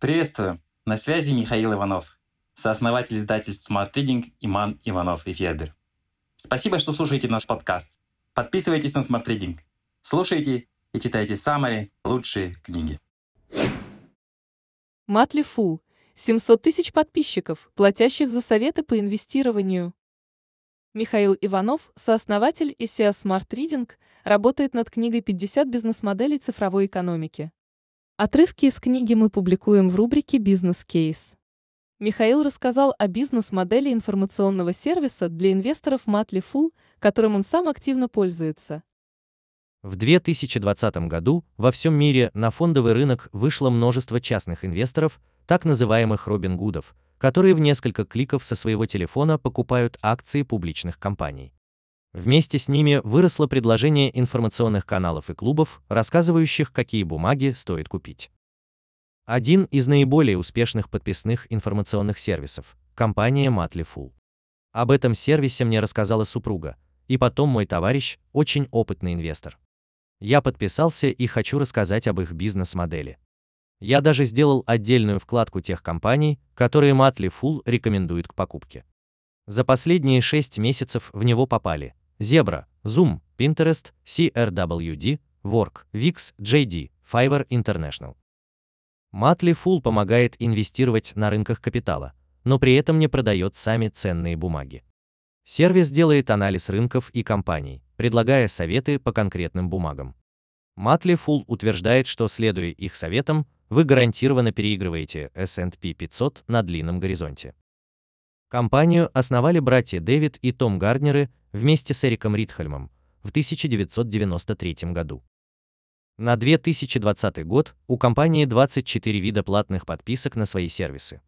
Приветствую! На связи Михаил Иванов, сооснователь издательств Smart Reading Иман Иванов и Федер. Спасибо, что слушаете наш подкаст. Подписывайтесь на Smart Reading. Слушайте и читайте самые лучшие книги. Матли Фул. 700 тысяч подписчиков, платящих за советы по инвестированию. Михаил Иванов, сооснователь ICEA Smart Reading, работает над книгой «50 бизнес-моделей цифровой экономики». Отрывки из книги мы публикуем в рубрике «Бизнес-кейс». Михаил рассказал о бизнес-модели информационного сервиса для инвесторов Matli Full, которым он сам активно пользуется. В 2020 году во всем мире на фондовый рынок вышло множество частных инвесторов, так называемых Робин Гудов, которые в несколько кликов со своего телефона покупают акции публичных компаний. Вместе с ними выросло предложение информационных каналов и клубов, рассказывающих, какие бумаги стоит купить. Один из наиболее успешных подписных информационных сервисов – компания Matli Full. Об этом сервисе мне рассказала супруга, и потом мой товарищ, очень опытный инвестор. Я подписался и хочу рассказать об их бизнес-модели. Я даже сделал отдельную вкладку тех компаний, которые Matli Full рекомендует к покупке. За последние 6 месяцев в него попали Zebra, Zoom, Pinterest, CRWD, Work, Wix, JD, Fiverr International. Матли Full помогает инвестировать на рынках капитала, но при этом не продает сами ценные бумаги. Сервис делает анализ рынков и компаний, предлагая советы по конкретным бумагам. Матли Full утверждает, что следуя их советам, вы гарантированно переигрываете S&P 500 на длинном горизонте. Компанию основали братья Дэвид и Том Гарднеры вместе с Эриком Ритхельмом в 1993 году. На 2020 год у компании 24 вида платных подписок на свои сервисы.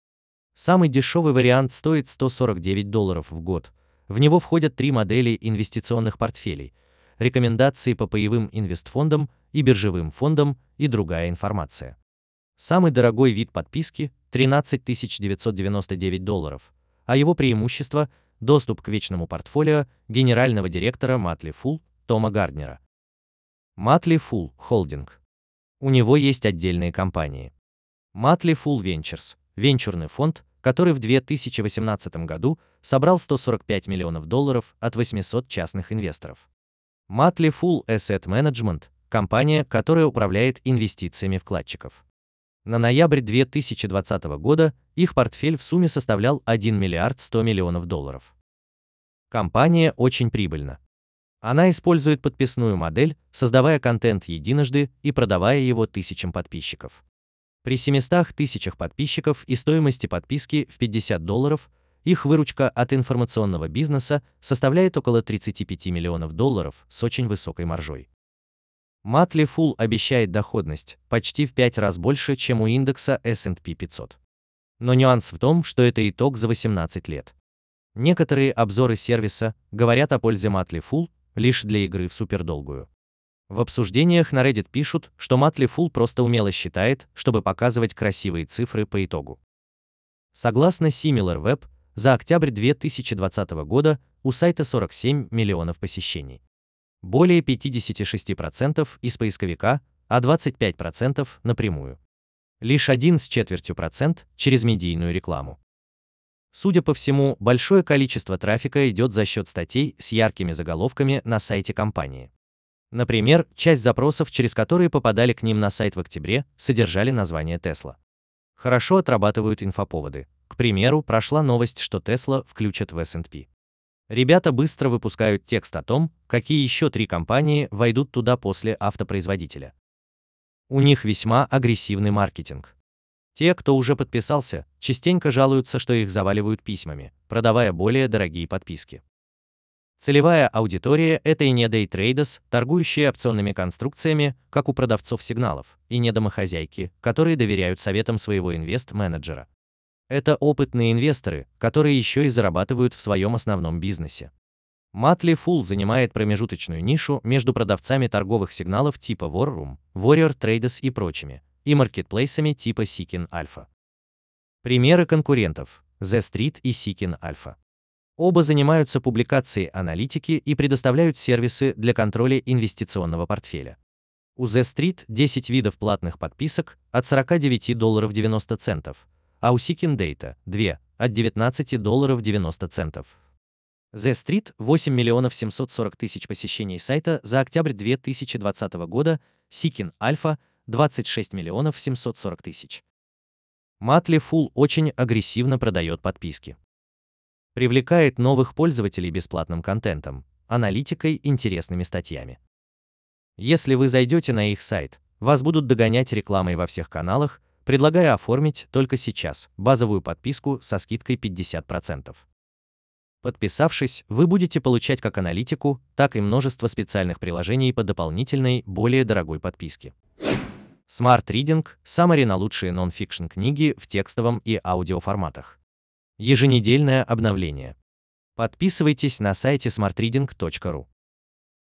Самый дешевый вариант стоит 149 долларов в год. В него входят три модели инвестиционных портфелей, рекомендации по паевым инвестфондам и биржевым фондам и другая информация. Самый дорогой вид подписки – 13 999 долларов, а его преимущество – доступ к вечному портфолио генерального директора Матли Фул Тома Гарднера. Матли Фул Холдинг. У него есть отдельные компании. Матли Фул Ventures – венчурный фонд, который в 2018 году собрал 145 миллионов долларов от 800 частных инвесторов. Матли Фул Asset Management – компания, которая управляет инвестициями вкладчиков. На ноябрь 2020 года их портфель в сумме составлял 1 миллиард 100 миллионов долларов. Компания очень прибыльна. Она использует подписную модель, создавая контент единожды и продавая его тысячам подписчиков. При 700 тысячах подписчиков и стоимости подписки в 50 долларов их выручка от информационного бизнеса составляет около 35 миллионов долларов с очень высокой маржой. Матли Full обещает доходность почти в 5 раз больше, чем у индекса S&P 500. Но нюанс в том, что это итог за 18 лет. Некоторые обзоры сервиса говорят о пользе Матли Full лишь для игры в супердолгую. В обсуждениях на Reddit пишут, что Матли Full просто умело считает, чтобы показывать красивые цифры по итогу. Согласно SimilarWeb, за октябрь 2020 года у сайта 47 миллионов посещений более 56% из поисковика, а 25% напрямую. Лишь один с четвертью процент через медийную рекламу. Судя по всему, большое количество трафика идет за счет статей с яркими заголовками на сайте компании. Например, часть запросов, через которые попадали к ним на сайт в октябре, содержали название Tesla. Хорошо отрабатывают инфоповоды. К примеру, прошла новость, что Tesla включат в S&P. Ребята быстро выпускают текст о том, какие еще три компании войдут туда после автопроизводителя. У них весьма агрессивный маркетинг. Те, кто уже подписался, частенько жалуются, что их заваливают письмами, продавая более дорогие подписки. Целевая аудитория – это и не дейтрейдерс, торгующие опционными конструкциями, как у продавцов сигналов, и не домохозяйки, которые доверяют советам своего инвест-менеджера. Это опытные инвесторы, которые еще и зарабатывают в своем основном бизнесе. Матли Full занимает промежуточную нишу между продавцами торговых сигналов типа War Room, Warrior Traders и прочими, и маркетплейсами типа Seeking Alpha. Примеры конкурентов – The Street и Seeking Alpha. Оба занимаются публикацией аналитики и предоставляют сервисы для контроля инвестиционного портфеля. У The Street 10 видов платных подписок от 49 долларов 90 центов, а у Seeking Data 2 от 19 долларов 90 центов. The Street 8 миллионов 740 тысяч посещений сайта за октябрь 2020 года, Seeking Alpha 26 миллионов 740 тысяч. Матли Full очень агрессивно продает подписки. Привлекает новых пользователей бесплатным контентом, аналитикой, интересными статьями. Если вы зайдете на их сайт, вас будут догонять рекламой во всех каналах, предлагая оформить только сейчас базовую подписку со скидкой 50%. Подписавшись, вы будете получать как аналитику, так и множество специальных приложений по дополнительной, более дорогой подписке. Smart Reading – Summary на лучшие нон-фикшн книги в текстовом и аудиоформатах. Еженедельное обновление. Подписывайтесь на сайте smartreading.ru.